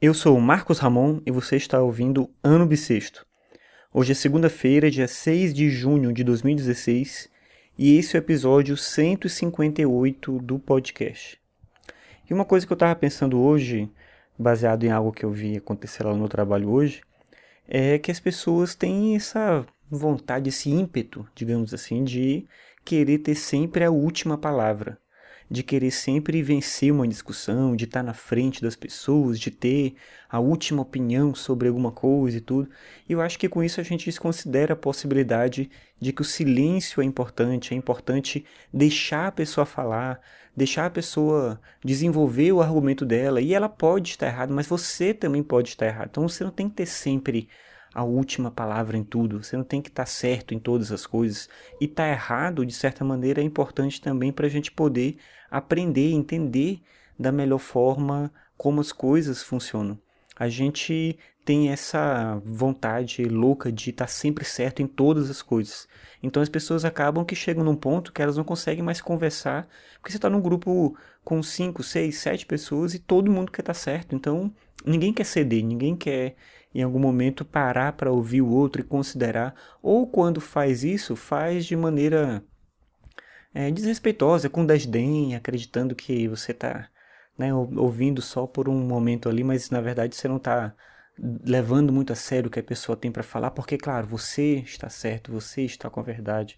Eu sou o Marcos Ramon e você está ouvindo Ano Bissexto. Hoje é segunda-feira, dia 6 de junho de 2016, e esse é o episódio 158 do podcast. E uma coisa que eu estava pensando hoje, baseado em algo que eu vi acontecer lá no trabalho hoje, é que as pessoas têm essa vontade, esse ímpeto, digamos assim, de querer ter sempre a última palavra de querer sempre vencer uma discussão, de estar na frente das pessoas, de ter a última opinião sobre alguma coisa e tudo. E eu acho que com isso a gente desconsidera a possibilidade de que o silêncio é importante, é importante deixar a pessoa falar, deixar a pessoa desenvolver o argumento dela, e ela pode estar errada, mas você também pode estar errado. Então você não tem que ter sempre a última palavra em tudo. Você não tem que estar tá certo em todas as coisas. E estar tá errado, de certa maneira, é importante também para a gente poder aprender, entender da melhor forma como as coisas funcionam. A gente tem essa vontade louca de estar tá sempre certo em todas as coisas. Então as pessoas acabam que chegam num ponto que elas não conseguem mais conversar, porque você está num grupo com 5, 6, 7 pessoas e todo mundo quer estar certo. Então ninguém quer ceder, ninguém quer em algum momento parar para ouvir o outro e considerar, ou quando faz isso, faz de maneira é, desrespeitosa, com desdém, acreditando que você está né, ouvindo só por um momento ali, mas na verdade você não está levando muito a sério o que a pessoa tem para falar, porque, claro, você está certo, você está com a verdade.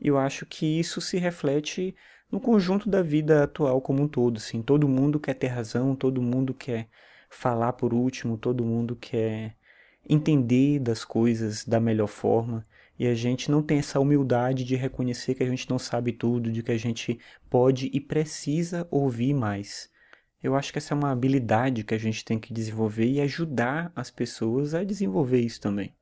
Eu acho que isso se reflete no conjunto da vida atual como um todo. Assim. Todo mundo quer ter razão, todo mundo quer falar por último, todo mundo quer entender das coisas da melhor forma e a gente não tem essa humildade de reconhecer que a gente não sabe tudo, de que a gente pode e precisa ouvir mais. Eu acho que essa é uma habilidade que a gente tem que desenvolver e ajudar as pessoas a desenvolver isso também.